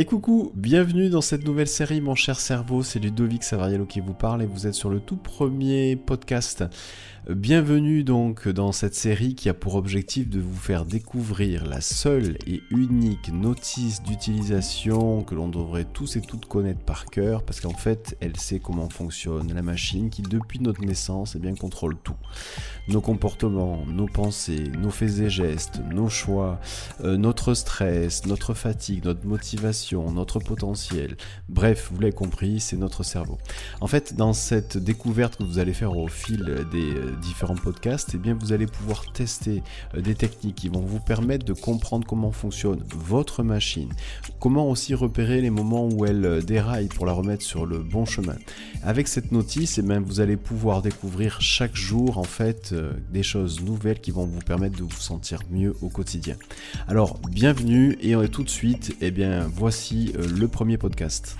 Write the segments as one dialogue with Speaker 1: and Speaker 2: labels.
Speaker 1: Et coucou, bienvenue dans cette nouvelle série Mon cher cerveau, c'est Ludovic Savariello qui vous parle et vous êtes sur le tout premier podcast Bienvenue donc dans cette série qui a pour objectif de vous faire découvrir la seule et unique notice d'utilisation que l'on devrait tous et toutes connaître par cœur parce qu'en fait elle sait comment fonctionne la machine qui depuis notre naissance eh bien, contrôle tout. Nos comportements, nos pensées, nos faits et gestes, nos choix, euh, notre stress, notre fatigue, notre motivation, notre potentiel. Bref, vous l'avez compris, c'est notre cerveau. En fait, dans cette découverte que vous allez faire au fil des euh, différents podcasts, eh bien vous allez pouvoir tester euh, des techniques qui vont vous permettre de comprendre comment fonctionne votre machine, comment aussi repérer les moments où elle euh, déraille pour la remettre sur le bon chemin. Avec cette notice, eh bien, vous allez pouvoir découvrir chaque jour en fait des choses nouvelles qui vont vous permettre de vous sentir mieux au quotidien. Alors bienvenue et tout de suite, eh bien voici le premier podcast.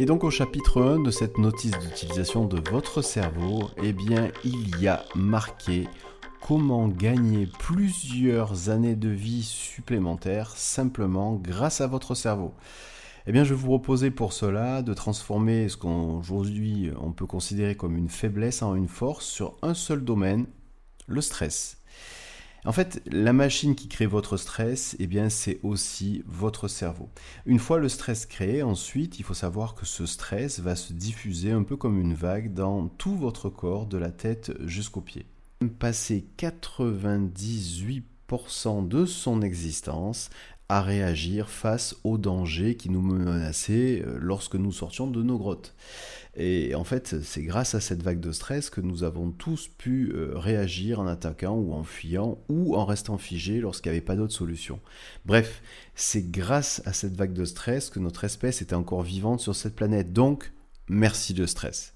Speaker 1: Et donc au chapitre 1 de cette notice d'utilisation de votre cerveau, eh bien il y a marqué comment gagner plusieurs années de vie supplémentaires simplement grâce à votre cerveau. Eh je vais vous proposer pour cela de transformer ce qu'aujourd'hui on peut considérer comme une faiblesse en une force sur un seul domaine, le stress. En fait, la machine qui crée votre stress, eh bien, c'est aussi votre cerveau. Une fois le stress créé, ensuite, il faut savoir que ce stress va se diffuser un peu comme une vague dans tout votre corps, de la tête jusqu'aux pieds. Passer 98% de son existence à réagir face aux dangers qui nous menaçaient euh, lorsque nous sortions de nos grottes. Et en fait, c'est grâce à cette vague de stress que nous avons tous pu euh, réagir en attaquant ou en fuyant ou en restant figés lorsqu'il n'y avait pas d'autre solution. Bref, c'est grâce à cette vague de stress que notre espèce était encore vivante sur cette planète. Donc, merci de stress.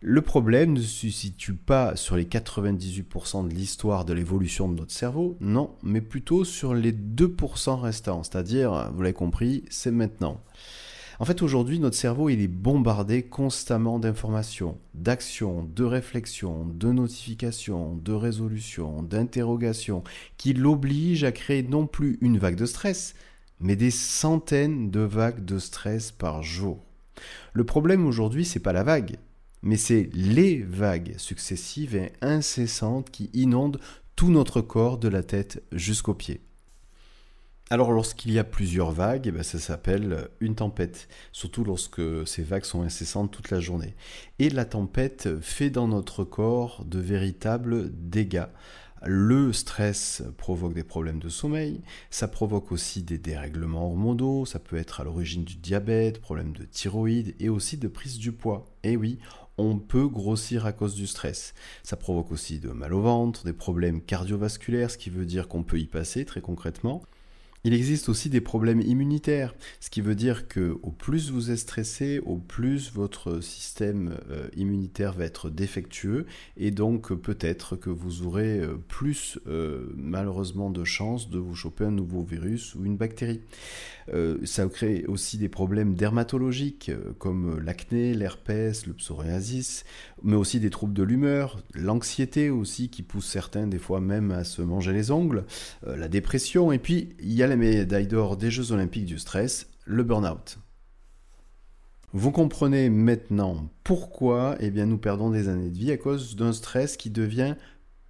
Speaker 1: Le problème ne se situe pas sur les 98% de l'histoire de l'évolution de notre cerveau, non, mais plutôt sur les 2% restants, c'est-à-dire, vous l'avez compris, c'est maintenant. En fait, aujourd'hui, notre cerveau, il est bombardé constamment d'informations, d'actions, de réflexions, de notifications, de résolutions, d'interrogations, qui l'obligent à créer non plus une vague de stress, mais des centaines de vagues de stress par jour. Le problème aujourd'hui, c'est pas la vague, mais c'est les vagues successives et incessantes qui inondent tout notre corps de la tête jusqu'aux pieds. Alors lorsqu'il y a plusieurs vagues, eh ben, ça s'appelle une tempête, surtout lorsque ces vagues sont incessantes toute la journée. Et la tempête fait dans notre corps de véritables dégâts. Le stress provoque des problèmes de sommeil, ça provoque aussi des dérèglements hormonaux, ça peut être à l'origine du diabète, problèmes de thyroïde et aussi de prise du poids. Et oui, on peut grossir à cause du stress. Ça provoque aussi de mal au ventre, des problèmes cardiovasculaires, ce qui veut dire qu'on peut y passer très concrètement. Il existe aussi des problèmes immunitaires, ce qui veut dire que au plus vous êtes stressé, au plus votre système euh, immunitaire va être défectueux et donc peut-être que vous aurez euh, plus euh, malheureusement de chances de vous choper un nouveau virus ou une bactérie. Ça crée aussi des problèmes dermatologiques comme l'acné, l'herpès, le psoriasis, mais aussi des troubles de l'humeur, l'anxiété aussi qui pousse certains des fois même à se manger les ongles, la dépression et puis il y a la médaille d'or des Jeux Olympiques du stress, le burn-out. Vous comprenez maintenant pourquoi eh bien, nous perdons des années de vie à cause d'un stress qui devient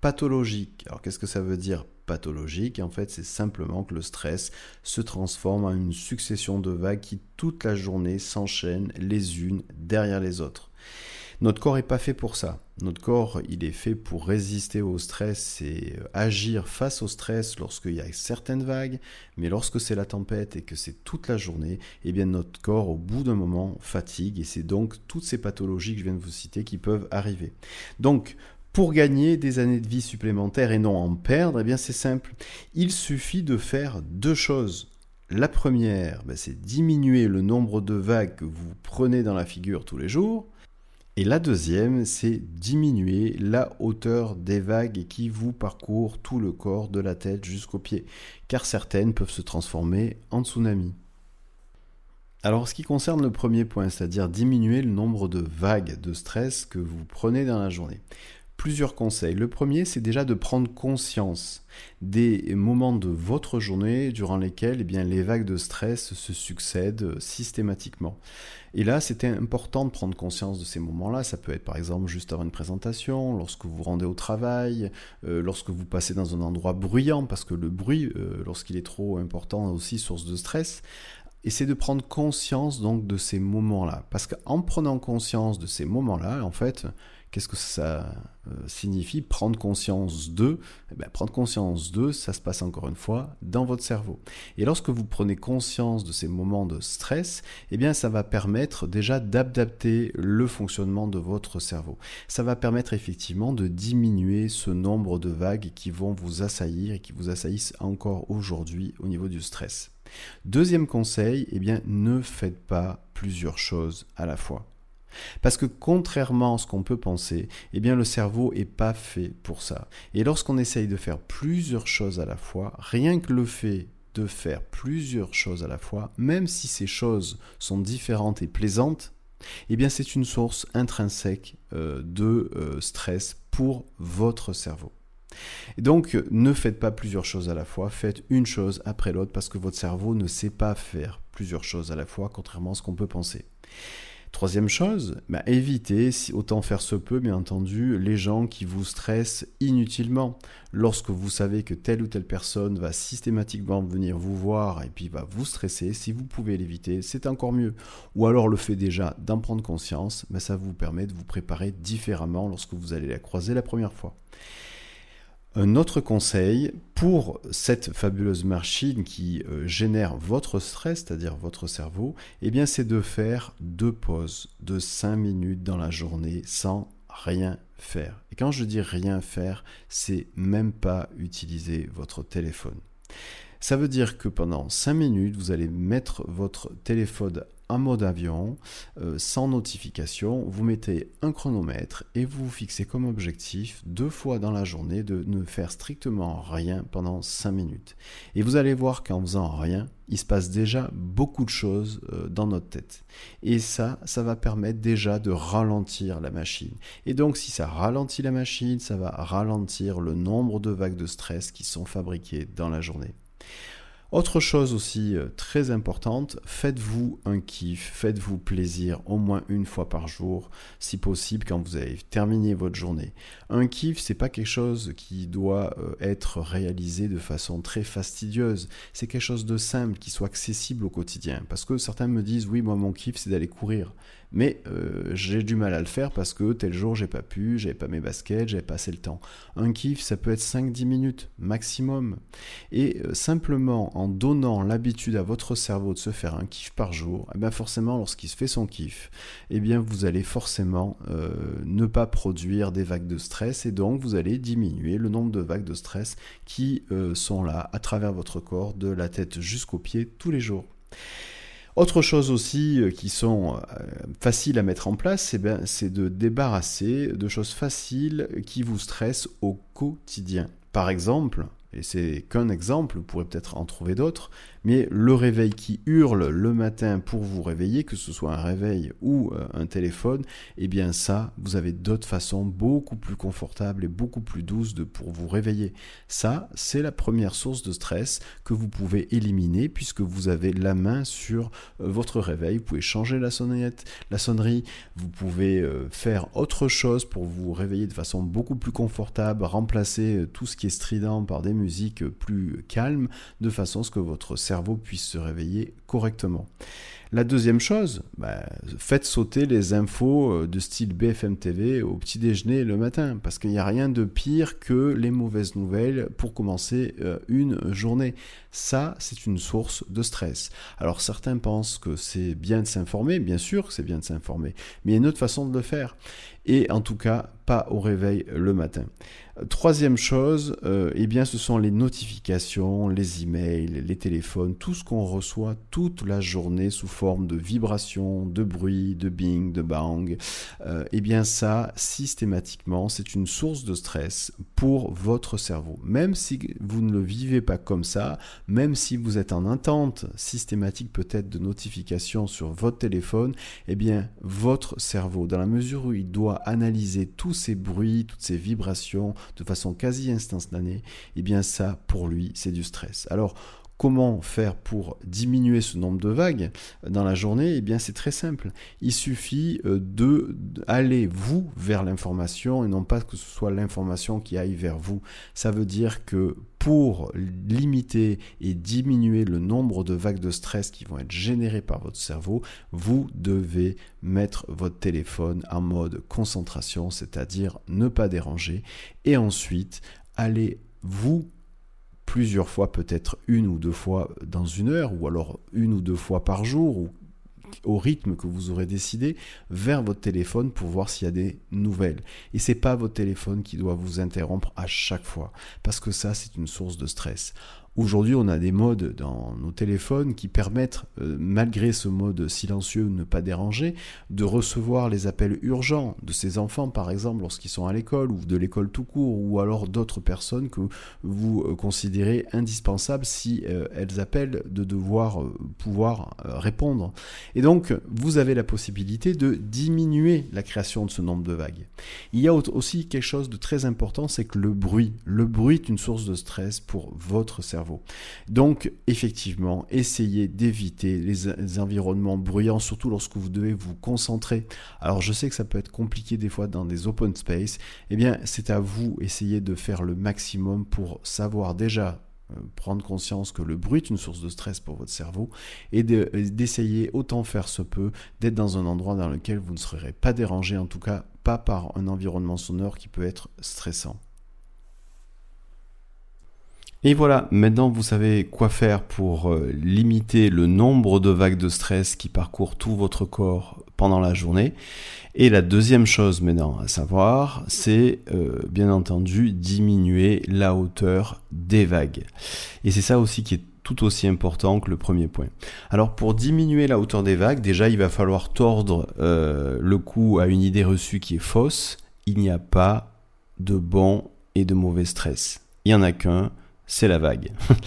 Speaker 1: pathologique. Alors qu'est-ce que ça veut dire pathologique En fait, c'est simplement que le stress se transforme en une succession de vagues qui toute la journée s'enchaînent les unes derrière les autres. Notre corps n'est pas fait pour ça. Notre corps, il est fait pour résister au stress et euh, agir face au stress lorsqu'il y a certaines vagues, mais lorsque c'est la tempête et que c'est toute la journée, eh bien notre corps, au bout d'un moment, fatigue et c'est donc toutes ces pathologies que je viens de vous citer qui peuvent arriver. Donc, pour gagner des années de vie supplémentaires et non en perdre, eh bien c'est simple. Il suffit de faire deux choses. La première, ben, c'est diminuer le nombre de vagues que vous prenez dans la figure tous les jours. Et la deuxième, c'est diminuer la hauteur des vagues qui vous parcourent tout le corps de la tête jusqu'aux pieds, car certaines peuvent se transformer en tsunami. Alors, ce qui concerne le premier point, c'est-à-dire diminuer le nombre de vagues de stress que vous prenez dans la journée, plusieurs conseils. Le premier, c'est déjà de prendre conscience des moments de votre journée durant lesquels eh bien, les vagues de stress se succèdent systématiquement. Et là, c'était important de prendre conscience de ces moments-là. Ça peut être par exemple juste avant une présentation, lorsque vous rendez au travail, euh, lorsque vous passez dans un endroit bruyant, parce que le bruit, euh, lorsqu'il est trop important, est aussi source de stress. Et c'est de prendre conscience donc de ces moments-là. Parce qu'en prenant conscience de ces moments-là, en fait, Qu'est-ce que ça euh, signifie prendre conscience de eh bien, Prendre conscience de, ça se passe encore une fois dans votre cerveau. Et lorsque vous prenez conscience de ces moments de stress, eh bien, ça va permettre déjà d'adapter le fonctionnement de votre cerveau. Ça va permettre effectivement de diminuer ce nombre de vagues qui vont vous assaillir et qui vous assaillissent encore aujourd'hui au niveau du stress. Deuxième conseil, eh bien, ne faites pas plusieurs choses à la fois. Parce que contrairement à ce qu'on peut penser, eh bien le cerveau n'est pas fait pour ça. Et lorsqu'on essaye de faire plusieurs choses à la fois, rien que le fait de faire plusieurs choses à la fois, même si ces choses sont différentes et plaisantes, eh bien c'est une source intrinsèque euh, de euh, stress pour votre cerveau. Donc ne faites pas plusieurs choses à la fois, faites une chose après l'autre parce que votre cerveau ne sait pas faire plusieurs choses à la fois, contrairement à ce qu'on peut penser. Troisième chose, bah, évitez, autant faire se peut, bien entendu, les gens qui vous stressent inutilement. Lorsque vous savez que telle ou telle personne va systématiquement venir vous voir et puis va vous stresser, si vous pouvez l'éviter, c'est encore mieux. Ou alors le fait déjà d'en prendre conscience, bah, ça vous permet de vous préparer différemment lorsque vous allez la croiser la première fois. Un autre conseil pour cette fabuleuse machine qui euh, génère votre stress, c'est-à-dire votre cerveau, eh bien c'est de faire deux pauses de 5 minutes dans la journée sans rien faire. Et quand je dis rien faire, c'est même pas utiliser votre téléphone. Ça veut dire que pendant 5 minutes, vous allez mettre votre téléphone en mode avion, euh, sans notification, vous mettez un chronomètre et vous vous fixez comme objectif deux fois dans la journée de ne faire strictement rien pendant 5 minutes. Et vous allez voir qu'en faisant rien, il se passe déjà beaucoup de choses euh, dans notre tête. Et ça, ça va permettre déjà de ralentir la machine. Et donc si ça ralentit la machine, ça va ralentir le nombre de vagues de stress qui sont fabriquées dans la journée. Autre chose aussi euh, très importante, faites-vous un kiff, faites-vous plaisir au moins une fois par jour, si possible quand vous avez terminé votre journée. Un kiff, c'est pas quelque chose qui doit euh, être réalisé de façon très fastidieuse. C'est quelque chose de simple qui soit accessible au quotidien. Parce que certains me disent oui, moi mon kiff c'est d'aller courir mais euh, j'ai du mal à le faire parce que tel jour j'ai pas pu, j'avais pas mes baskets, j'avais pas assez le temps. Un kiff, ça peut être 5-10 minutes maximum. Et euh, simplement en donnant l'habitude à votre cerveau de se faire un kiff par jour, eh bien forcément lorsqu'il se fait son kiff, eh bien vous allez forcément euh, ne pas produire des vagues de stress et donc vous allez diminuer le nombre de vagues de stress qui sont là à travers votre corps de la tête jusqu'aux pieds tous les jours. Autre chose aussi euh, qui sont euh, faciles à mettre en place, eh ben, c'est de débarrasser de choses faciles qui vous stressent au quotidien. Par exemple, et c'est qu'un exemple, vous pourrez peut-être en trouver d'autres, mais le réveil qui hurle le matin pour vous réveiller, que ce soit un réveil ou euh, un téléphone, eh bien ça, vous avez d'autres façons beaucoup plus confortables et beaucoup plus douces de, pour vous réveiller. Ça, c'est la première source de stress que vous pouvez éliminer puisque vous avez la main sur euh, votre réveil. Vous pouvez changer la sonnette, la sonnerie, vous pouvez euh, faire autre chose pour vous réveiller de façon beaucoup plus confortable, remplacer tout ce qui est strident par des musique plus calme, de façon à ce que votre puisse se réveiller correctement. La deuxième chose, bah, faites sauter les infos euh, de style BFM TV au petit déjeuner le matin, parce qu'il n'y a rien de pire que les mauvaises nouvelles pour commencer euh, une journée. Ça, c'est une source de stress. Alors certains pensent que c'est bien de s'informer, bien sûr que c'est bien de s'informer, mais il y a une autre façon de le faire. Et en tout cas, pas au réveil le matin. Troisième chose, euh, eh bien, ce sont les notifications, les emails, les téléphones, tout ce qu'on reçoit toute la journée sous forme de vibration, de bruit, de bing, de bang, euh, eh bien ça, systématiquement, c'est une source de stress pour votre cerveau. Même si vous ne le vivez pas comme ça, même si vous êtes en attente systématique peut-être de notifications sur votre téléphone, eh bien votre cerveau, dans la mesure où il doit analyser tous ces bruits, toutes ces vibrations de façon quasi instantanée, eh bien ça, pour lui, c'est du stress. Alors, Comment faire pour diminuer ce nombre de vagues dans la journée? Eh bien, c'est très simple. Il suffit euh, de aller vous vers l'information et non pas que ce soit l'information qui aille vers vous. Ça veut dire que pour limiter et diminuer le nombre de vagues de stress qui vont être générées par votre cerveau, vous devez mettre votre téléphone en mode concentration, c'est-à-dire ne pas déranger, et ensuite aller vous plusieurs fois, peut-être une ou deux fois dans une heure, ou alors une ou deux fois par jour, ou au rythme que vous aurez décidé, vers votre téléphone pour voir s'il y a des nouvelles. Et c'est pas votre téléphone qui doit vous interrompre à chaque fois, parce que ça, c'est une source de stress. Aujourd'hui, on a des modes dans nos téléphones qui permettent, euh, malgré ce mode silencieux, ne pas déranger, de recevoir les appels urgents de ces enfants, par exemple, lorsqu'ils sont à l'école ou de l'école tout court, ou alors d'autres personnes que vous euh, considérez indispensables si euh, elles appellent de devoir pouvoir répondre. Et donc, vous avez la possibilité de diminuer la création de ce nombre de vagues. Il y a aussi quelque chose de très important, c'est que le bruit. Le bruit est une source de stress pour votre cerveau. Donc, effectivement, essayez d'éviter les, environnements bruyants, surtout lorsque vous devez vous concentrer. Alors, je sais que ça peut être compliqué des fois dans des open space. Eh bien, c'est à vous, essayez de faire le maximum pour savoir déjà euh, prendre conscience que le bruit est une source de stress pour votre cerveau et d'essayer autant faire se peut d'être dans un endroit dans lequel vous ne serez pas dérangé, en tout cas pas par un environnement sonore qui peut être stressant. Et voilà, maintenant vous savez quoi faire pour euh, limiter le nombre de vagues de stress qui parcourent tout votre corps pendant la journée. Et la deuxième chose maintenant à savoir, c'est euh, bien entendu diminuer la hauteur des vagues. Et c'est ça aussi qui est tout aussi important que le premier point. Alors pour diminuer la hauteur des vagues, déjà il va falloir tordre euh, le cou à une idée reçue qui est fausse. Il n'y a pas de bon et de mauvais stress. Il n'y en a qu'un, c'est la vague.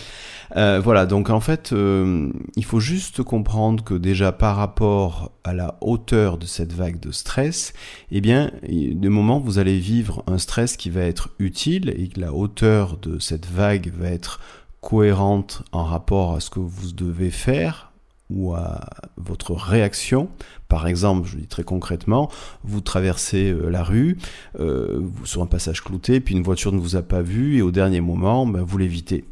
Speaker 1: Euh, voilà, donc en fait, euh, il faut juste comprendre que déjà par rapport à la hauteur de cette vague de stress, eh bien, de moment, vous allez vivre un stress qui va être utile et que la hauteur de cette vague va être cohérente en rapport à ce que vous devez faire ou à votre réaction par exemple, je dis très concrètement, vous traversez euh, la rue euh, sur un passage clouté, puis une voiture ne vous a pas vu et au dernier moment, ben, vous l'évitez.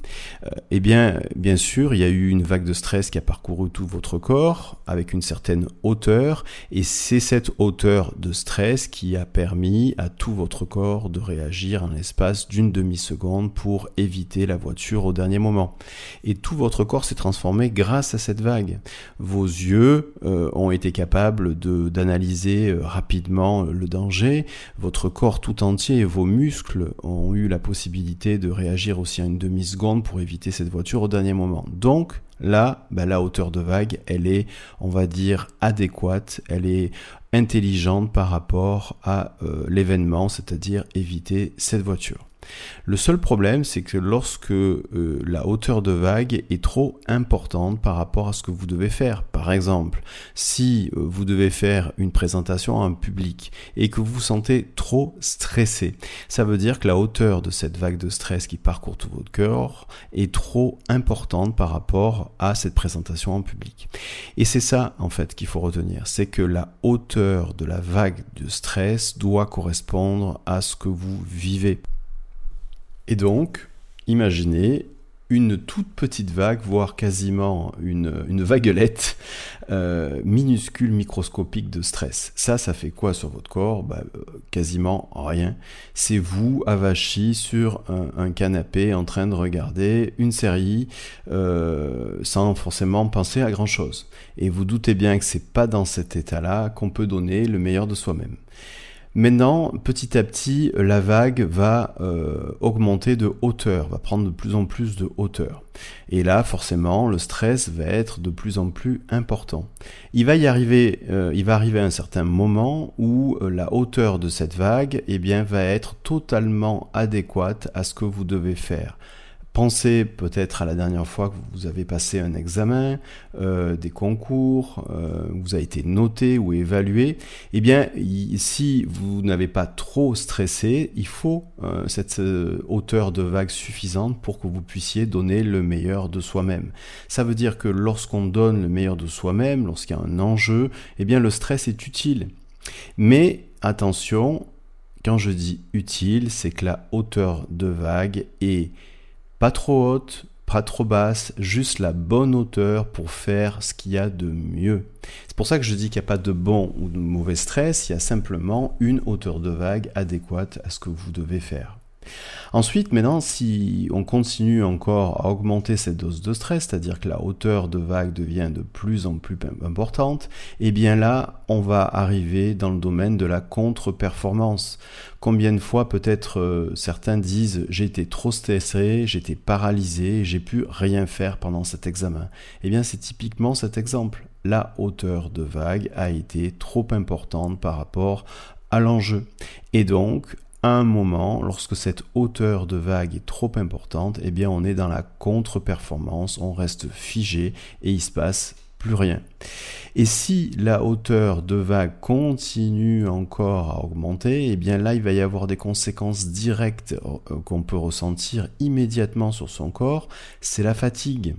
Speaker 1: Euh, eh bien, bien sûr, il y a eu une vague de stress qui a parcouru tout votre corps avec une certaine hauteur, et c'est cette hauteur de stress qui a permis à tout votre corps de réagir en l'espace d'une demi-seconde pour éviter la voiture au dernier moment. Et tout votre corps s'est transformé grâce à cette vague. Vos yeux ont été capables d'analyser euh, rapidement euh, le danger. Votre corps tout entier et vos muscles ont eu la possibilité de réagir aussi à une demi-seconde pour éviter cette voiture au dernier moment. Donc, là, bah, la hauteur de vague, elle est, on va dire, adéquate, elle est intelligente par rapport à euh, l'événement, c'est-à-dire éviter cette voiture. Le seul problème, c'est que lorsque euh, la hauteur de vague est trop importante par rapport à ce que vous devez faire, par exemple, si euh, vous devez faire une présentation à un public et que vous vous sentez trop stressé, ça veut dire que la hauteur de cette vague de stress qui parcourt tout votre cœur est trop importante par rapport à cette présentation en public. Et c'est ça, en fait, qu'il faut retenir, c'est que la hauteur de la vague de stress doit correspondre à ce que vous vivez. Et donc, imaginez une toute petite vague, voire quasiment une, une vaguelette euh, minuscule, microscopique de stress. Ça, ça fait quoi sur votre corps? Bah, euh, Quasiment rien. C'est vous avachi sur un, canapé en train de regarder une série euh, sans forcément penser à grand chose. Et vous doutez bien que c'est pas dans cet état-là qu'on peut donner le meilleur de soi-même. Maintenant, petit à petit, la vague va euh, augmenter de hauteur, va prendre de plus en plus de hauteur. Et là, forcément, le stress va être de plus en plus important. Il va y arriver, euh, il va arriver un certain moment où euh, la hauteur de cette vague, eh bien, va être totalement adéquate à ce que vous devez faire. Pensez peut-être à la dernière fois que vous avez passé un examen, euh, des concours, euh, vous avez été noté ou évalué. Eh bien, si vous n'avez pas trop stressé, il faut euh, cette hauteur de vague suffisante pour que vous puissiez donner le meilleur de soi-même. Ça veut dire que lorsqu'on donne le meilleur de soi-même, lorsqu'il y a un enjeu, eh bien, le stress est utile. Mais attention, quand je dis utile, c'est que la hauteur de vague est pas trop haute, pas trop basse, juste la bonne hauteur pour faire ce qu'il y a de mieux. C'est pour ça que je dis qu'il n'y a pas de bon ou de mauvais stress, il y a simplement une hauteur de vague adéquate à ce que vous devez faire. Ensuite, maintenant, si on continue encore à augmenter cette dose de stress, c'est-à-dire que la hauteur de vague devient de plus en plus importante, eh bien là, on va arriver dans le domaine de la contre-performance. Combien de fois peut-être euh, certains disent j'ai été trop stressé, j'étais paralysé, j'ai pu rien faire pendant cet examen. Eh bien, c'est typiquement cet exemple. La hauteur de vague a été trop importante par rapport à l'enjeu. Et donc, un moment, lorsque cette hauteur de vague est trop importante, eh bien on est dans la contre-performance, on reste figé et il se passe plus rien. Et si la hauteur de vague continue encore à augmenter, eh bien là il va y avoir des conséquences directes euh, qu'on peut ressentir immédiatement sur son corps, c'est la fatigue.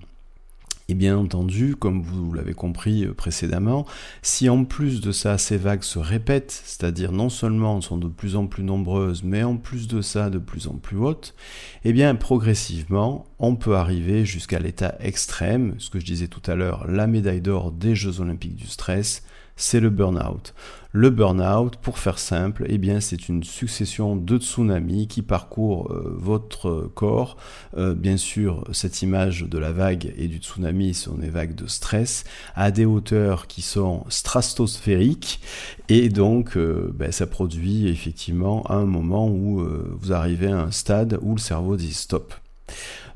Speaker 1: Et bien entendu, comme vous l'avez compris euh, précédemment, si en plus de ça ces vagues se répètent, c'est-à-dire non seulement sont de plus en plus nombreuses, mais en plus de ça de plus en plus hautes, eh bien progressivement, on peut arriver jusqu'à l'état extrême, ce que je disais tout à l'heure, la médaille d'or des Jeux olympiques du stress, c'est le burn-out. Le burn-out, pour faire simple, eh bien, c'est une succession de tsunamis qui parcourent euh, votre corps. Euh, bien sûr, cette image de la vague et du tsunami sont des vagues de stress à des hauteurs qui sont stratosphériques et donc euh, ben, ça produit effectivement un moment où vous arrivez à un stade où le cerveau dit stop.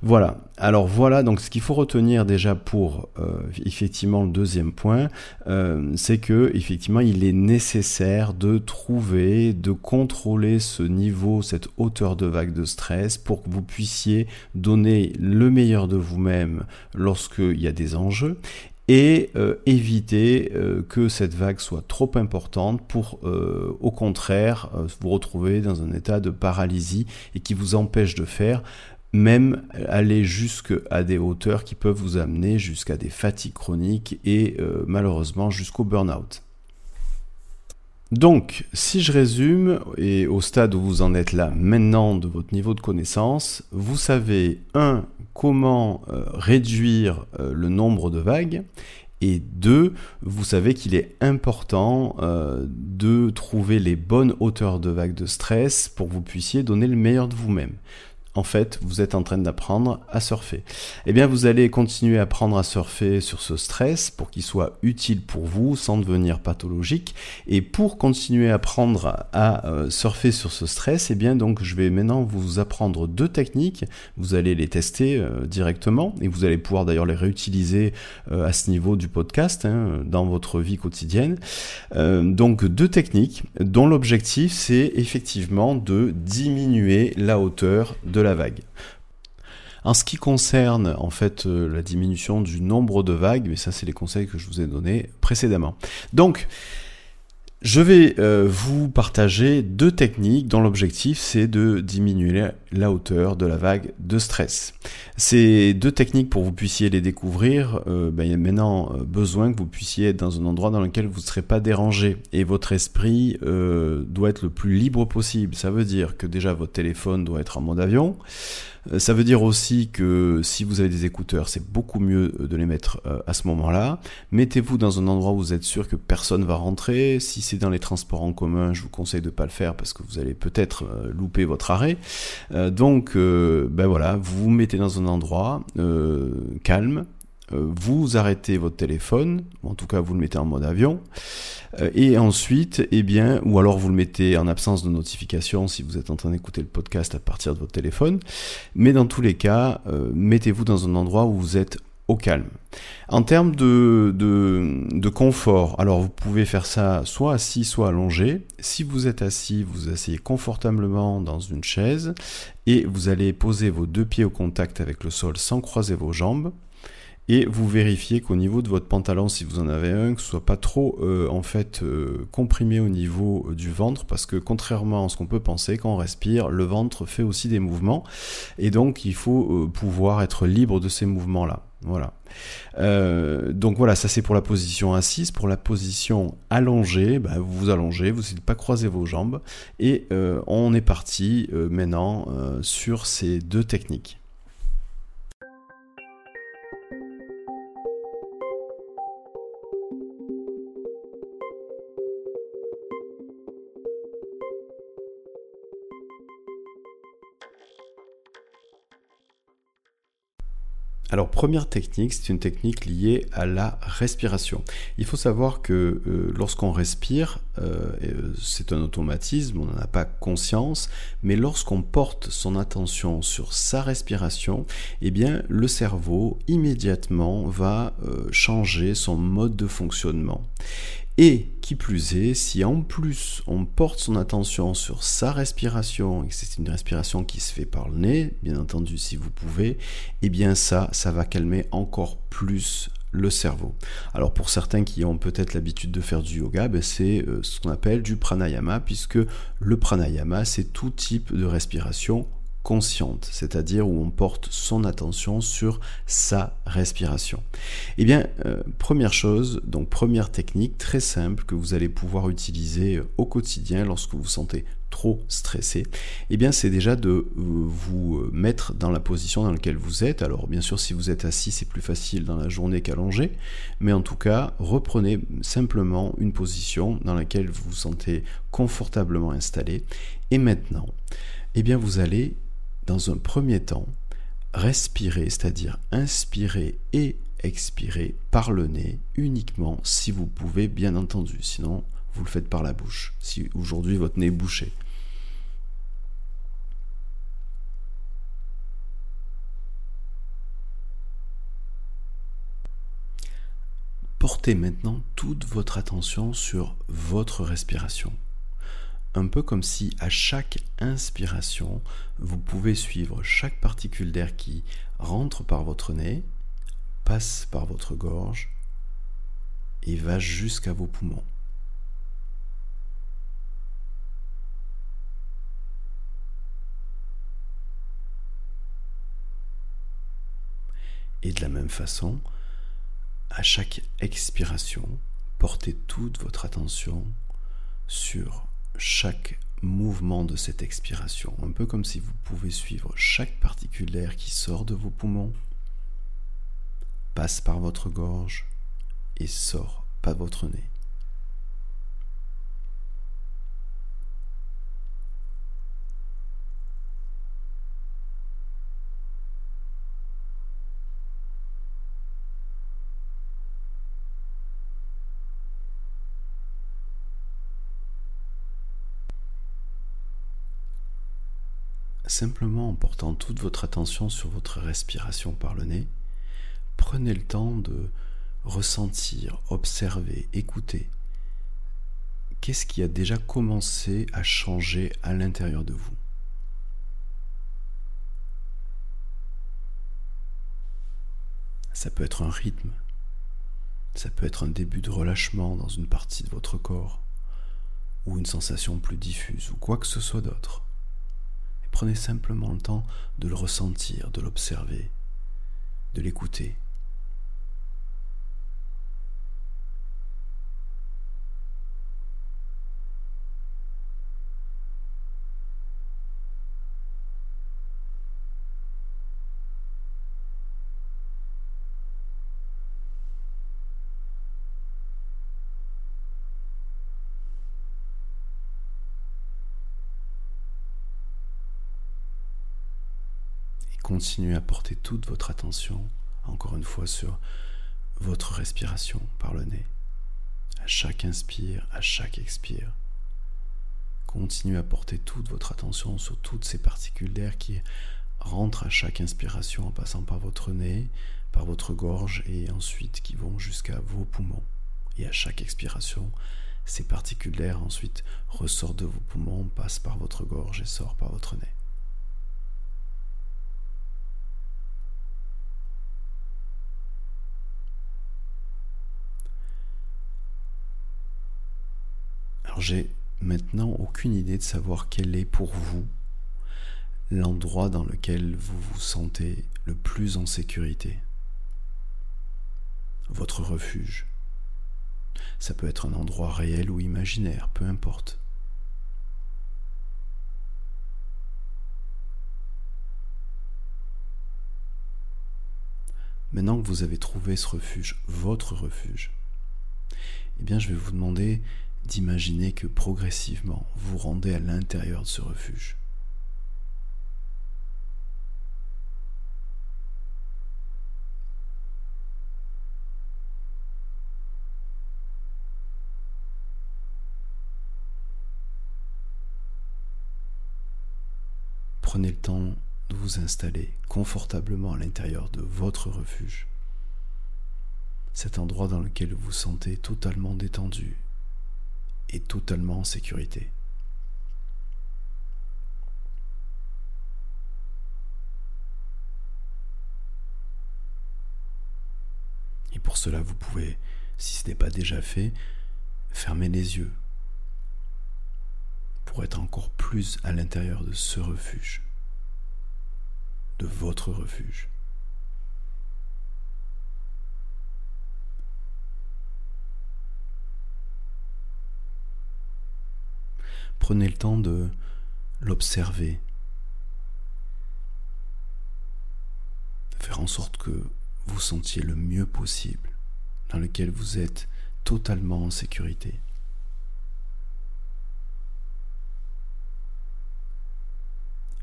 Speaker 1: Voilà. Alors voilà, donc ce qu'il faut retenir déjà pour euh, effectivement le deuxième point, euh, c'est que effectivement il est nécessaire de trouver, de contrôler ce niveau, cette hauteur de vague de stress pour que vous puissiez donner le meilleur de vous-même lorsqu'il y a des enjeux et euh, éviter que cette vague soit trop importante pour au contraire vous retrouver dans un état de paralysie et qui vous empêche de faire même aller jusqu'à des hauteurs qui peuvent vous amener jusqu'à des fatigues chroniques et euh, malheureusement jusqu'au burn-out. Donc, si je résume, et au stade où vous en êtes là maintenant de votre niveau de connaissance, vous savez, un, comment euh, réduire euh, le nombre de vagues, et deux, vous savez qu'il est important de trouver les bonnes hauteurs de vagues de stress pour que vous puissiez donner le meilleur de vous-même en fait, vous êtes en train d'apprendre à surfer. Eh bien, vous allez continuer à apprendre à surfer sur ce stress pour qu'il soit utile pour vous sans devenir pathologique. Et pour continuer à apprendre à euh, surfer sur ce stress, eh bien, donc, je vais maintenant vous apprendre deux techniques. Vous allez les tester euh, directement et vous allez pouvoir d'ailleurs les réutiliser euh, à ce niveau du podcast hein, dans votre vie quotidienne. donc, deux techniques dont l'objectif, c'est effectivement de diminuer la hauteur de vague. En ce qui concerne en fait euh, la diminution du nombre de vagues, mais ça c'est les conseils que je vous ai donnés précédemment. Donc je vais euh, vous partager deux techniques dont l'objectif c'est de diminuer la hauteur de la vague de stress. Ces deux techniques, pour que vous puissiez les découvrir, euh, ben, il y a maintenant euh, besoin que vous puissiez être dans un endroit dans lequel vous ne serez pas dérangé et votre esprit doit être le plus libre possible. Ça veut dire que déjà votre téléphone doit être en mode avion. Euh, ça veut dire aussi que si vous avez des écouteurs, c'est beaucoup mieux euh, de les mettre euh, à ce moment-là. Mettez-vous dans un endroit où vous êtes sûr que personne va rentrer. Si c'est dans les transports en commun, je vous conseille de ne pas le faire parce que vous allez peut-être louper votre arrêt. Donc, ben voilà, vous vous mettez dans un endroit calme, vous arrêtez votre téléphone, en tout cas vous le mettez en mode avion, Euh, et ensuite, eh bien, ou alors vous le mettez en absence de notification si vous êtes en train d'écouter le podcast à partir de votre téléphone. Mais dans tous les cas, euh, mettez-vous dans un endroit où vous êtes au calme. En termes de, de, confort, alors vous pouvez faire ça soit assis, soit allongé. Si vous êtes assis, vous asseyez confortablement dans une chaise et vous allez poser vos deux pieds au contact avec le sol sans croiser vos jambes et vous vérifiez qu'au niveau de votre pantalon, si vous en avez un, que ce soit pas trop euh, en fait euh, comprimé au niveau euh, du ventre, parce que contrairement à ce qu'on peut penser, quand on respire, le ventre fait aussi des mouvements, et donc il faut pouvoir être libre de ces mouvements-là. Voilà. donc voilà, ça c'est pour la position assise. Pour la position allongée, bah, vous vous allongez, vous n'essayez pas croiser vos jambes, et on est parti maintenant sur ces deux techniques. Alors première technique, c'est une technique liée à la respiration. Il faut savoir que euh, lorsqu'on respire, euh, euh, c'est un automatisme, on n'en a pas conscience, mais lorsqu'on porte son attention sur sa respiration, eh bien le cerveau immédiatement va changer son mode de fonctionnement. Et qui plus est, si en plus on porte son attention sur sa respiration, et que c'est une respiration qui se fait par le nez, bien entendu si vous pouvez, eh bien ça, ça va calmer encore plus le cerveau. Alors pour certains qui ont peut-être l'habitude de faire du yoga, ben c'est euh, ce qu'on appelle du pranayama, puisque le pranayama, c'est tout type de respiration consciente, c'est-à-dire où on porte son attention sur sa respiration. Eh bien, euh, première chose, donc première technique très simple que vous allez pouvoir utiliser euh, au quotidien lorsque vous vous sentez trop stressé, eh bien c'est déjà de euh, vous mettre dans la position dans laquelle vous êtes. Alors bien sûr si vous êtes assis c'est plus facile dans la journée qu'allongé, mais en tout cas reprenez simplement une position dans laquelle vous vous sentez confortablement installé. Et maintenant, eh bien vous allez dans un premier temps, respirer, c'est-à-dire inspirer et expirer par le nez uniquement si vous pouvez, bien entendu. Sinon, vous le faites par la bouche, si aujourd'hui votre nez est bouché. Portez maintenant toute votre attention sur votre respiration un peu comme si à chaque inspiration, vous pouvez suivre chaque particule d'air qui rentre par votre nez, passe par votre gorge et va jusqu'à vos poumons. Et de la même façon, à chaque expiration, portez toute votre attention sur chaque mouvement de cette expiration, un peu comme si vous pouvez suivre chaque particule d'air qui sort de vos poumons, passe par votre gorge et sort par votre nez. Simplement en portant toute votre attention sur votre respiration par le nez, prenez le temps de ressentir, observer, écouter. Qu'est-ce qui a déjà commencé à changer à l'intérieur de vous Ça peut être un rythme, ça peut être un début de relâchement dans une partie de votre corps, ou une sensation plus diffuse, ou quoi que ce soit d'autre. Prenez simplement le temps de le ressentir, de l'observer, de l'écouter. Continuez à porter toute votre attention, encore une fois, sur votre respiration par le nez, À chaque inspire, à chaque expire. Continuez à porter toute votre attention sur toutes ces particules d'air qui rentrent à chaque inspiration en passant par votre nez, par votre gorge et ensuite qui vont jusqu'à vos poumons. Et à chaque expiration, ces particules d'air ensuite ressortent de vos poumons, passent par votre gorge et sortent par votre nez. J'ai maintenant aucune idée de savoir quel est pour vous l'endroit dans lequel vous vous sentez le plus en sécurité. Votre refuge. Ça peut être un endroit réel ou imaginaire, peu importe. Maintenant que vous avez trouvé ce refuge, votre refuge, eh bien je vais vous demander d'imaginer que progressivement vous rendez à l'intérieur de ce refuge. Prenez le temps de vous installer confortablement à l'intérieur de votre refuge, cet endroit dans lequel vous vous sentez totalement détendu et totalement en sécurité. Et pour cela, vous pouvez, si ce n'est pas déjà fait, fermer les yeux pour être encore plus à l'intérieur de ce refuge, de votre refuge. Prenez le temps de l'observer, de faire en sorte que vous sentiez le mieux possible, dans lequel vous êtes totalement en sécurité.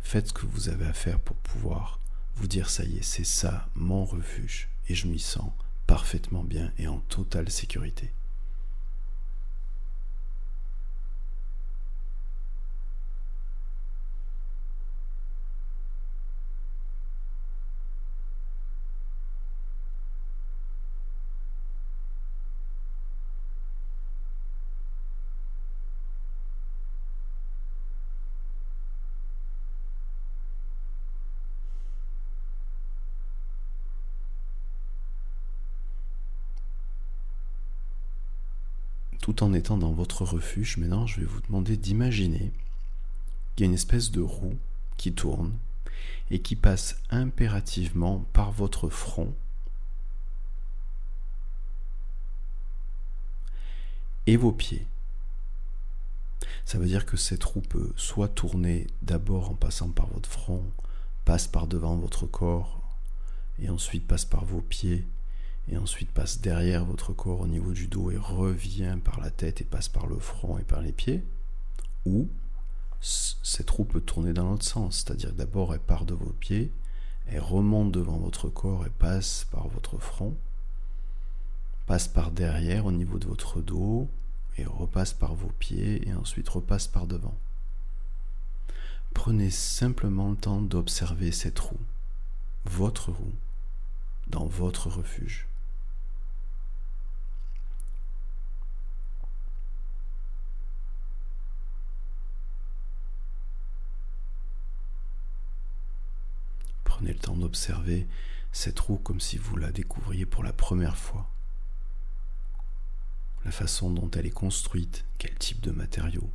Speaker 1: Faites ce que vous avez à faire pour pouvoir vous dire ça y est, c'est ça mon refuge et je m'y sens parfaitement bien et en totale sécurité. tout en étant dans votre refuge, maintenant je vais vous demander d'imaginer qu'il y a une espèce de roue qui tourne et qui passe impérativement par votre front et vos pieds. Ça veut dire que cette roue peut soit tourner d'abord en passant par votre front, passe par devant votre corps et ensuite passe par vos pieds et ensuite passe derrière votre corps au niveau du dos et revient par la tête et passe par le front et par les pieds, ou cette roue peut tourner dans l'autre sens, c'est-à-dire d'abord elle part de vos pieds, elle remonte devant votre corps et passe par votre front, passe par derrière au niveau de votre dos et repasse par vos pieds et ensuite repasse par devant. Prenez simplement le temps d'observer cette roue, votre roue, dans votre refuge. Prenez le temps d'observer cette roue comme si vous la découvriez pour la première fois. La façon dont elle est construite, quel type de matériaux.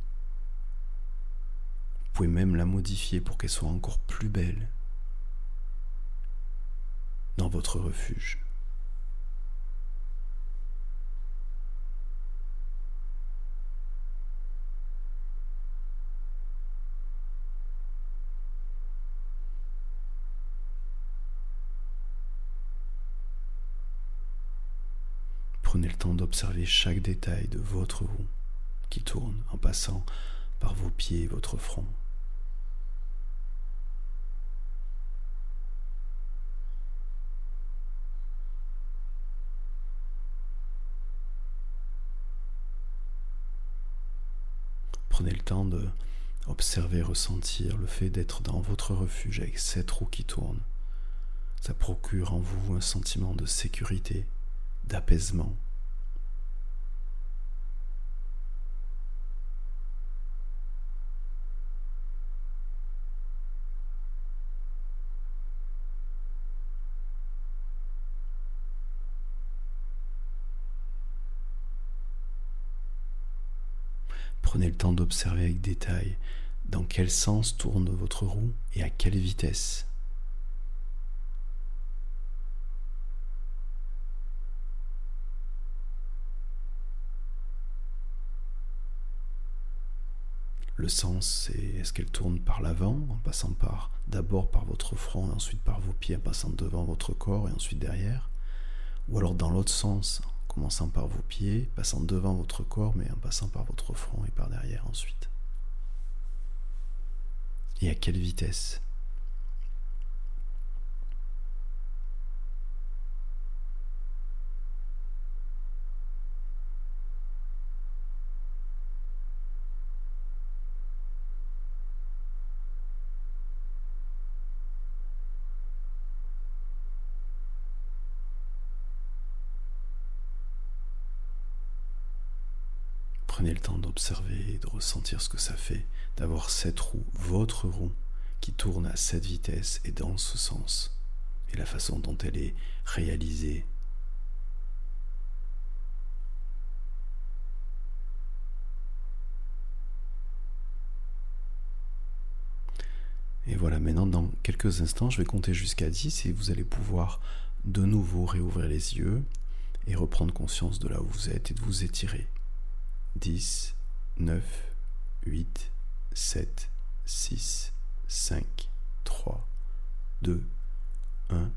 Speaker 1: Vous pouvez même la modifier pour qu'elle soit encore plus belle dans votre refuge. Prenez le temps d'observer chaque détail de votre roue qui tourne en passant par vos pieds et votre front. Prenez le temps de observer, ressentir le fait d'être dans votre refuge avec cette roue qui tourne. Ça procure en vous un sentiment de sécurité, d'apaisement. Prenez le temps d'observer avec détail dans quel sens tourne votre roue et à quelle vitesse. Sens, c'est est-ce qu'elle tourne par l'avant, en passant par d'abord par votre front, et ensuite par vos pieds, en passant devant votre corps et ensuite derrière, ou alors dans l'autre sens, commençant par vos pieds, passant devant votre corps, mais en passant par votre front et par derrière ensuite. Et à quelle vitesse Prenez le temps d'observer de ressentir ce que ça fait d'avoir cette roue, votre roue, qui tourne à cette vitesse et dans ce sens, et la façon dont elle est réalisée. Et voilà, maintenant dans quelques instants, je vais compter jusqu'à 10 et vous allez pouvoir de nouveau réouvrir les yeux et reprendre conscience de là où vous êtes et de vous étirer. 10, 9, 8, 7, 6, 5, 3, 2, 1,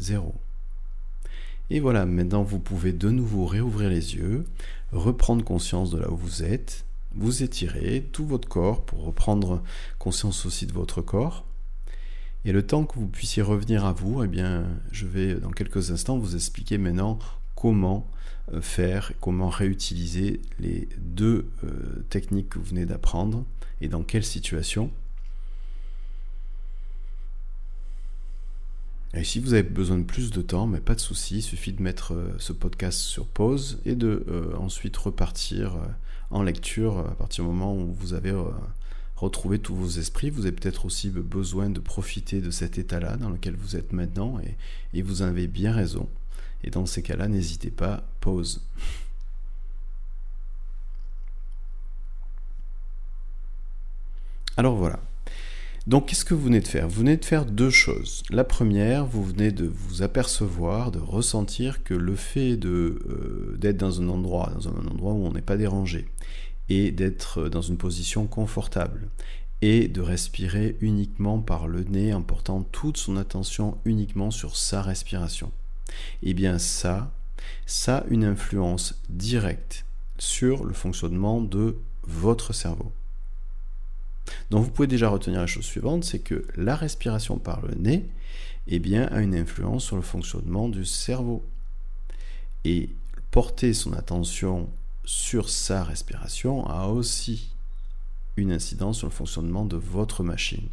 Speaker 1: 0. Et voilà, maintenant vous pouvez de nouveau réouvrir les yeux, reprendre conscience de là où vous êtes, vous étirer tout votre corps pour reprendre conscience aussi de votre corps. Et le temps que vous puissiez revenir à vous, eh bien, je vais dans quelques instants vous expliquer maintenant comment faire, comment réutiliser les deux euh, techniques que vous venez d'apprendre et dans quelle situation. Et si vous avez besoin de plus de temps, mais pas de souci, il suffit de mettre euh, ce podcast sur pause et de ensuite repartir en lecture à partir du moment où vous avez retrouvé tous vos esprits. Vous avez peut-être aussi besoin de profiter de cet état-là dans lequel vous êtes maintenant et, et vous avez bien raison. Et dans ces cas-là, n'hésitez pas, pause. Alors voilà. Donc qu'est-ce que vous venez de faire? Vous venez de faire deux choses. La première, vous venez de vous apercevoir, de ressentir que le fait euh, d'être dans un endroit, dans un endroit où on n'est pas dérangé, et d'être dans une position confortable, et de respirer uniquement par le nez en portant toute son attention uniquement sur sa respiration eh bien ça, ça a une influence directe sur le fonctionnement de votre cerveau. Donc vous pouvez déjà retenir la chose suivante, c'est que la respiration par le nez eh bien, a une influence sur le fonctionnement du cerveau. Et porter son attention sur sa respiration a aussi une incidence sur le fonctionnement de votre machine.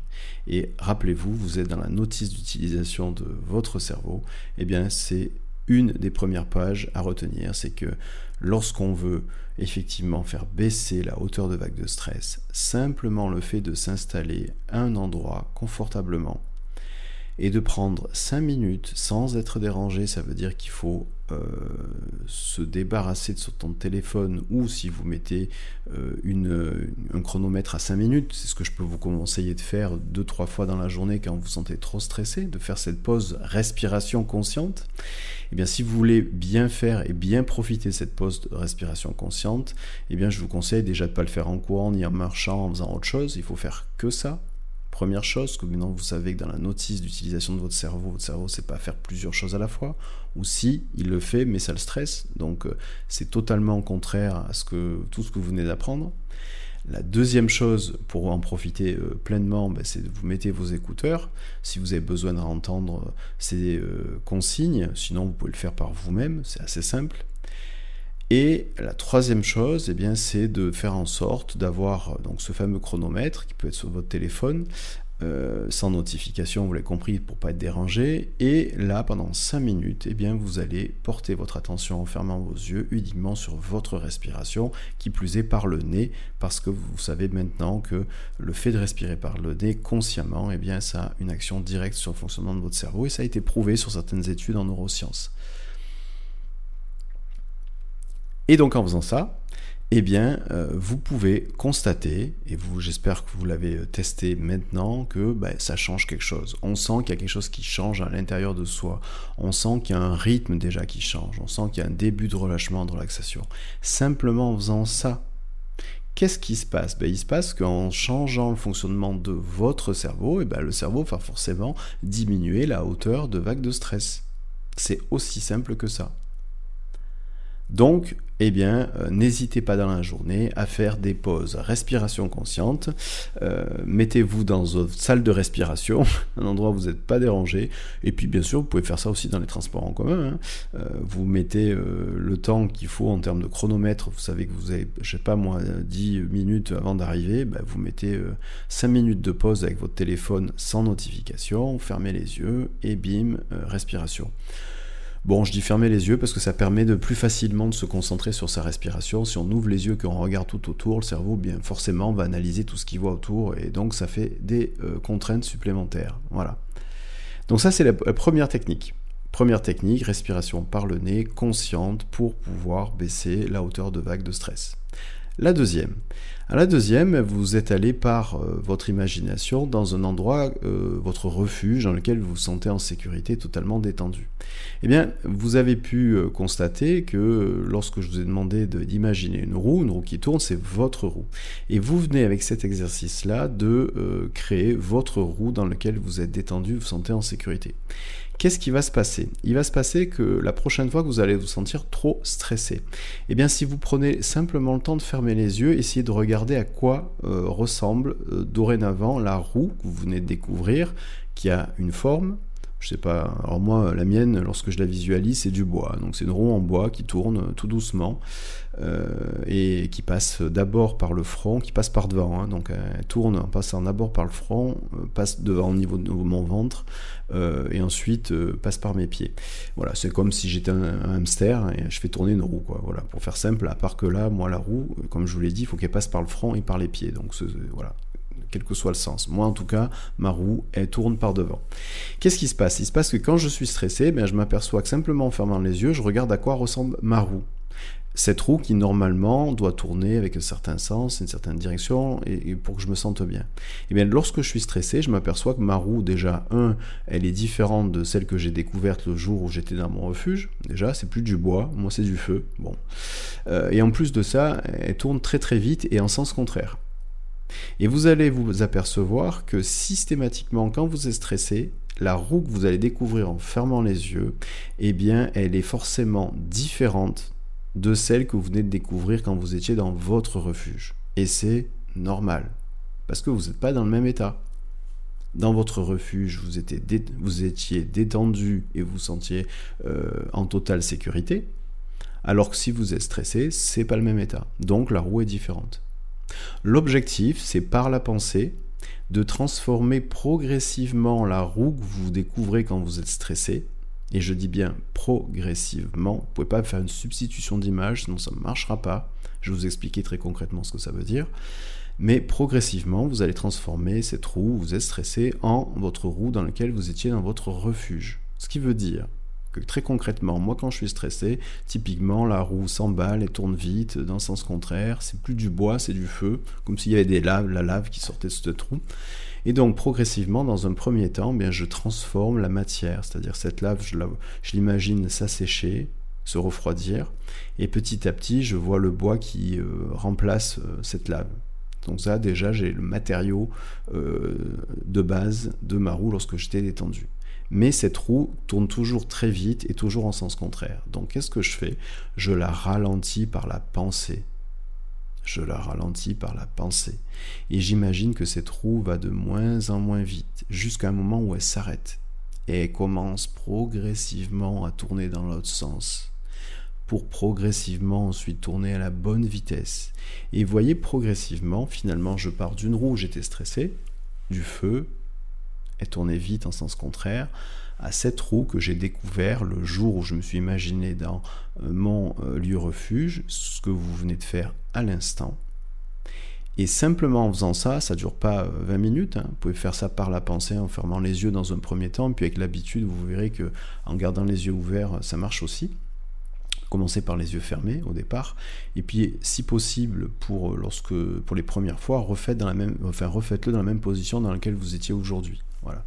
Speaker 1: Et rappelez-vous, vous êtes dans la notice d'utilisation de votre cerveau, eh bien c'est une des premières pages à retenir, c'est que lorsqu'on veut effectivement faire baisser la hauteur de vague de stress, simplement le fait de s'installer à un endroit confortablement et de prendre 5 minutes sans être dérangé, ça veut dire qu'il faut euh, se débarrasser de son téléphone ou si vous mettez euh, une, un chronomètre à 5 minutes, c'est ce que je peux vous conseiller de faire 2-3 fois dans la journée quand vous vous sentez trop stressé, de faire cette pause respiration consciente. Et eh bien si vous voulez bien faire et bien profiter de cette pause de respiration consciente, et eh bien je vous conseille déjà de ne pas le faire en courant ni en marchant, en faisant autre chose, il faut faire que ça, Première chose, que maintenant vous savez que dans la notice d'utilisation de votre cerveau, votre cerveau c'est pas faire plusieurs choses à la fois, ou si il le fait, mais ça le stresse, donc euh, c'est totalement contraire à tout ce que vous venez d'apprendre. La deuxième chose pour en profiter euh, pleinement, ben, c'est de vous mettez vos écouteurs. Si vous avez besoin d'entendre euh, ces consignes, sinon vous pouvez le faire par vous-même, c'est assez simple. Et la troisième chose, eh bien, c'est de faire en sorte d'avoir donc ce fameux chronomètre qui peut être sur votre téléphone, euh, sans notification, vous l'avez compris, pour pas être dérangé. Et là, pendant 5 minutes, eh bien, vous allez porter votre attention en fermant vos yeux uniquement sur votre respiration, qui plus est par le nez, parce que vous savez maintenant que le fait de respirer par le nez consciemment, eh bien, ça a une action directe sur le fonctionnement de votre cerveau, et ça a été prouvé sur certaines études en neurosciences. Et donc en faisant ça, eh bien, euh, vous pouvez constater, et vous, j'espère que vous l'avez euh, testé maintenant, que ben, ça change quelque chose. On sent qu'il y a quelque chose qui change à l'intérieur de soi. On sent qu'il y a un rythme déjà qui change. On sent qu'il y a un début de relâchement, de relaxation. Simplement en faisant ça, qu'est-ce qui se passe? Ben, Il se passe qu'en changeant le fonctionnement de votre cerveau, eh ben, le cerveau va forcément diminuer la hauteur de vagues de stress. C'est aussi simple que ça. Donc, eh bien, euh, n'hésitez pas dans la journée à faire des pauses respiration consciente. Euh, mettez-vous dans votre salle de respiration, un endroit où vous n'êtes pas dérangé. Et puis, bien sûr, vous pouvez faire ça aussi dans les transports en commun. Hein. Euh, vous mettez le temps qu'il faut en termes de chronomètre. Vous savez que vous avez, je sais pas moi, 10 minutes avant d'arriver. Ben, vous mettez 5 minutes de pause avec votre téléphone sans notification. Fermez les yeux et bim, respiration. Bon, je dis fermer les yeux parce que ça permet de plus facilement de se concentrer sur sa respiration. Si on ouvre les yeux, qu'on regarde tout autour, le cerveau, bien forcément, va analyser tout ce qu'il voit autour et donc ça fait des euh, contraintes supplémentaires. Voilà. Donc ça, c'est la, première technique. Première technique, respiration par le nez, consciente pour pouvoir baisser la hauteur de vague de stress. La deuxième. À la deuxième, vous êtes allé par euh, votre imagination dans un endroit, euh, votre refuge, dans lequel vous vous sentez en sécurité, totalement détendu. Eh bien, vous avez pu euh, constater que lorsque je vous ai demandé d'imaginer une roue, une roue qui tourne, c'est votre roue. Et vous venez avec cet exercice-là de créer votre roue dans laquelle vous êtes détendu, vous vous sentez en sécurité. Qu'est-ce qui va se passer? Il va se passer que la prochaine fois que vous allez vous sentir trop stressé, eh bien si vous prenez simplement le temps de fermer les yeux, essayez de regarder à quoi euh, ressemble euh, dorénavant la roue que vous venez de découvrir, qui a une forme, je sais pas, alors moi, la mienne, lorsque je la visualise, c'est du bois. Donc c'est une roue en bois qui tourne tout doucement euh, et qui passe d'abord par le front, qui passe par devant. Hein. donc elle tourne en passant d'abord par le front, euh, passe devant au niveau de mon ventre euh, et ensuite passe par mes pieds. Voilà, c'est comme si j'étais un, hamster et je fais tourner une roue. Voilà, pour faire simple, à part que là, moi, la roue, comme je vous l'ai dit, il faut qu'elle passe par le front et par les pieds. Donc voilà, quel que soit le sens. Moi, en tout cas, ma roue, elle tourne par devant. Qu'est-ce qui se passe? Il se passe que quand je suis stressé, ben, je m'aperçois que simplement en fermant les yeux, je regarde à quoi ressemble ma roue. Cette roue qui normalement doit tourner avec un certain sens, une certaine direction, et, pour que je me sente bien. Et eh bien, lorsque je suis stressé, je m'aperçois que ma roue, déjà, un, elle est différente de celle que j'ai découverte le jour où j'étais dans mon refuge. Déjà, c'est plus du bois, moi c'est du feu. Bon. Euh, et en plus de ça, elle tourne très très vite et en sens contraire. Et vous allez vous apercevoir que systématiquement, quand vous êtes stressé, la roue que vous allez découvrir en fermant les yeux, eh bien, elle est forcément différente de celle que vous venez de découvrir quand vous étiez dans votre refuge. Et c'est normal, parce que vous n'êtes pas dans le même état. Dans votre refuge, vous étiez, détendu et vous sentiez euh, en totale sécurité, alors que si vous êtes stressé, c'est pas le même état. Donc la roue est différente. L'objectif, c'est par la pensée de transformer progressivement la roue que vous découvrez quand vous êtes stressé. Et je dis bien progressivement. Vous ne pouvez pas faire une substitution d'image, sinon ça ne marchera pas. Je vais vous expliquer très concrètement ce que ça veut dire. Mais progressivement, vous allez transformer cette roue où vous êtes stressé en votre roue dans laquelle vous étiez dans votre refuge. Ce qui veut dire très concrètement, moi quand je suis stressé, typiquement la roue s'emballe et tourne vite dans le sens contraire, c'est plus du bois, c'est du feu, comme s'il y avait des laves, la lave qui sortait de ce trou. Et donc progressivement, dans un premier temps, eh bien, je transforme la matière, c'est-à-dire cette lave, je l'imagine s'assécher, se refroidir, et petit à petit, je vois le bois qui euh, remplace euh, cette lave. Donc ça, déjà, j'ai le matériau euh, de base de ma roue lorsque j'étais détendu mais cette roue tourne toujours très vite et toujours en sens contraire. Donc qu'est-ce que je fais? Je la ralentis par la pensée. Je la ralentis par la pensée. Et j'imagine que cette roue va de moins en moins vite, jusqu'à un moment où elle s'arrête. Et elle commence progressivement à tourner dans l'autre sens. pour progressivement ensuite tourner à la bonne vitesse. Et voyez progressivement, finalement, je pars d'une roue, j'étais stressé, du feu, et tourné vite en sens contraire, à cette roue que j'ai découvert le jour où je me suis imaginé dans euh, mon euh, lieu refuge, ce que vous venez de faire à l'instant. Et simplement en faisant ça, ça ne dure pas 20 euh, minutes. Hein. Vous pouvez faire ça par la pensée en fermant les yeux dans un premier temps, puis avec l'habitude, vous verrez que en gardant les yeux ouverts, ça marche aussi. Commencez par les yeux fermés au départ, et puis si possible pour lorsque pour les premières fois, refaites dans enfin refaites-le dans la même position dans laquelle vous étiez aujourd'hui. Voilà.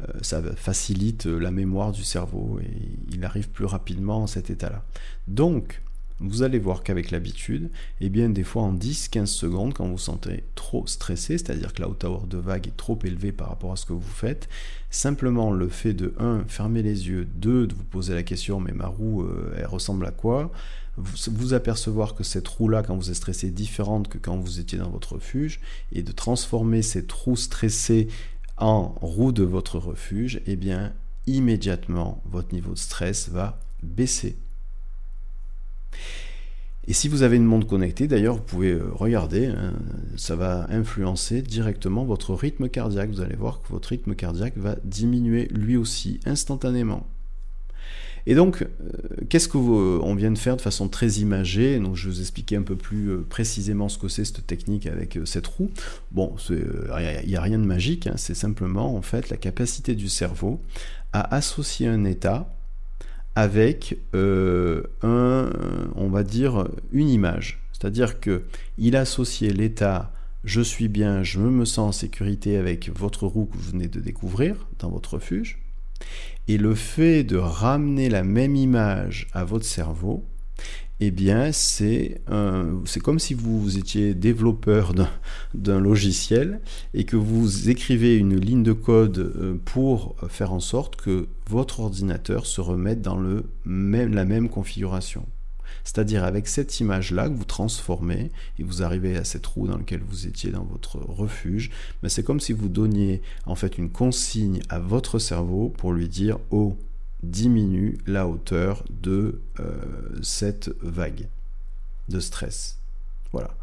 Speaker 1: Euh, ça facilite la mémoire du cerveau et il arrive plus rapidement en cet état-là. Donc, vous allez voir qu'avec l'habitude, et eh bien des fois en 10-15 secondes, quand vous vous sentez trop stressé, c'est-à-dire que la hauteur de vague est trop élevée par rapport à ce que vous faites, simplement le fait de 1. fermer les yeux, 2. de vous poser la question mais ma roue euh, elle ressemble à quoi? Vous, apercevoir que cette roue-là, quand vous êtes stressé, est différente que quand vous étiez dans votre refuge, et de transformer cette roue stressée en roue de votre refuge, eh bien immédiatement votre niveau de stress va baisser. Et si vous avez une montre connectée, d'ailleurs, vous pouvez euh, regarder, hein, ça va influencer directement votre rythme cardiaque. Vous allez voir que votre rythme cardiaque va diminuer lui aussi instantanément. Et donc, euh, qu'est-ce que on vient de faire de façon très imagée? Donc, je vais vous expliquer un peu plus euh, précisément ce que c'est cette technique avec cette roue. Bon, il n'y a rien de magique, hein, c'est simplement en fait la capacité du cerveau à associer un état avec euh, un, on va dire, une image. C'est-à-dire que il associait l'état je suis bien, je me sens en sécurité avec votre roue que vous venez de découvrir dans votre refuge. Et le fait de ramener la même image à votre cerveau, eh bien, c'est comme si vous étiez développeur d'un logiciel et que vous écrivez une ligne de code euh, pour faire en sorte que votre ordinateur se remette dans le même, la même configuration. C'est-à-dire avec cette image-là que vous transformez et vous arrivez à cette roue dans laquelle vous étiez dans votre refuge, mais c'est comme si vous donniez en fait une consigne à votre cerveau pour lui dire oh diminue la hauteur de euh, cette vague de stress. Voilà.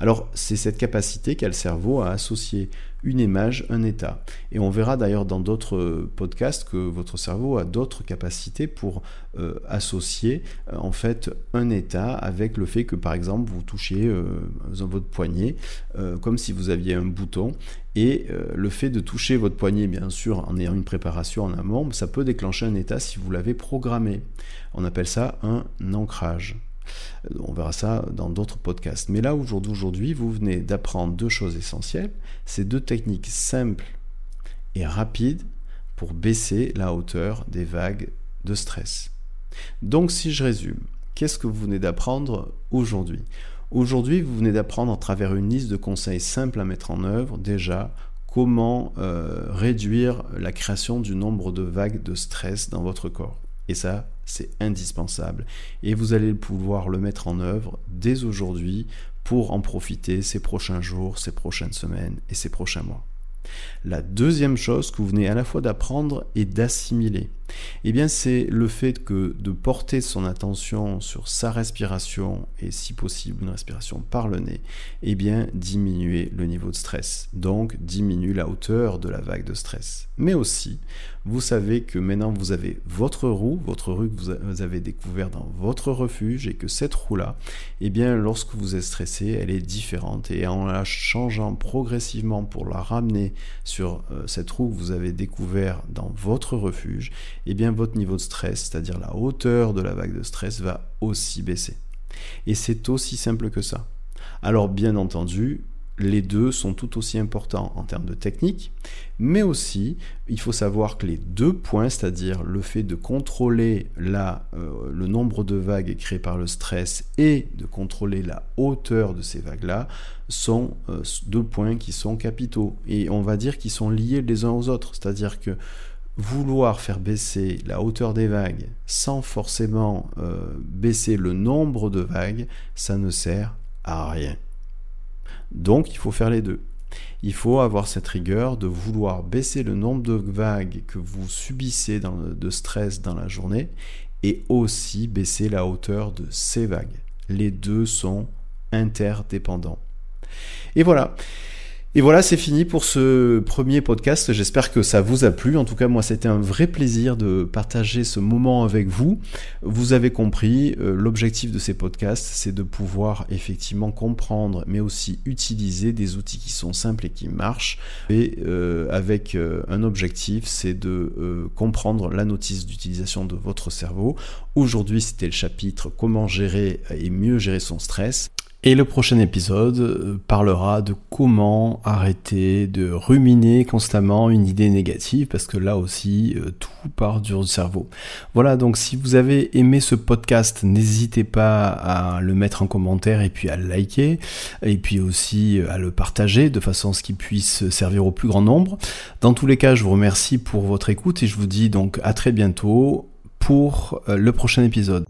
Speaker 1: Alors, c'est cette capacité qu'a le cerveau à associer une image, un état. Et on verra d'ailleurs dans d'autres podcasts que votre cerveau a d'autres capacités pour euh, associer euh, en fait un état avec le fait que par exemple vous touchiez euh, votre poignet comme si vous aviez un bouton et le fait de toucher votre poignet bien sûr en ayant une préparation en amont, ça peut déclencher un état si vous l'avez programmé. On appelle ça un ancrage. On verra ça dans d'autres podcasts. Mais là, aujourd'hui, vous venez d'apprendre deux choses essentielles. Ces deux techniques simples et rapides pour baisser la hauteur des vagues de stress. Donc, si je résume, qu'est-ce que vous venez d'apprendre aujourd'hui? Aujourd'hui, vous venez d'apprendre à travers une liste de conseils simples à mettre en œuvre déjà comment euh, réduire la création du nombre de vagues de stress dans votre corps. Et ça, c'est indispensable. Et vous allez pouvoir le mettre en œuvre dès aujourd'hui pour en profiter ces prochains jours, ces prochaines semaines et ces prochains mois. La deuxième chose que vous venez à la fois d'apprendre et d'assimiler, eh bien c'est le fait que de porter son attention sur sa respiration et si possible une respiration par le nez, eh bien diminuer le niveau de stress. Donc diminue la hauteur de la vague de stress. Mais aussi, vous savez que maintenant vous avez votre roue, votre roue que vous avez découvert dans votre refuge et que cette roue-là, eh bien lorsque vous êtes stressé, elle est différente et en la changeant progressivement pour la ramener sur euh, cette roue que vous avez découvert dans votre refuge, eh bien votre niveau de stress, c'est-à-dire la hauteur de la vague de stress, va aussi baisser. Et c'est aussi simple que ça. Alors bien entendu, les deux sont tout aussi importants en termes de technique, mais aussi il faut savoir que les deux points, c'est-à-dire le fait de contrôler la, euh, le nombre de vagues créées par le stress et de contrôler la hauteur de ces vagues-là, sont euh, deux points qui sont capitaux. Et on va dire qu'ils sont liés les uns aux autres, c'est-à-dire que vouloir faire baisser la hauteur des vagues sans forcément euh, baisser le nombre de vagues, ça ne sert à rien. Donc il faut faire les deux. Il faut avoir cette rigueur de vouloir baisser le nombre de vagues que vous subissez de stress dans la journée et aussi baisser la hauteur de ces vagues. Les deux sont interdépendants. Et voilà. Et voilà, c'est fini pour ce premier podcast. J'espère que ça vous a plu. En tout cas, moi, c'était un vrai plaisir de partager ce moment avec vous. Vous avez compris, euh, l'objectif de ces podcasts, c'est de pouvoir effectivement comprendre, mais aussi utiliser des outils qui sont simples et qui marchent. Et euh, avec euh, un objectif, c'est de comprendre la notice d'utilisation de votre cerveau. Aujourd'hui, c'était le chapitre comment gérer et mieux gérer son stress. Et le prochain épisode euh, parlera de comment arrêter de ruminer constamment une idée négative, parce que là aussi, euh, tout part du cerveau. Voilà, donc si vous avez aimé ce podcast, n'hésitez pas à le mettre en commentaire et puis à le liker, et puis aussi euh, à le partager de façon à ce qu'il puisse servir au plus grand nombre. Dans tous les cas, je vous remercie pour votre écoute et je vous dis donc à très bientôt pour le prochain épisode.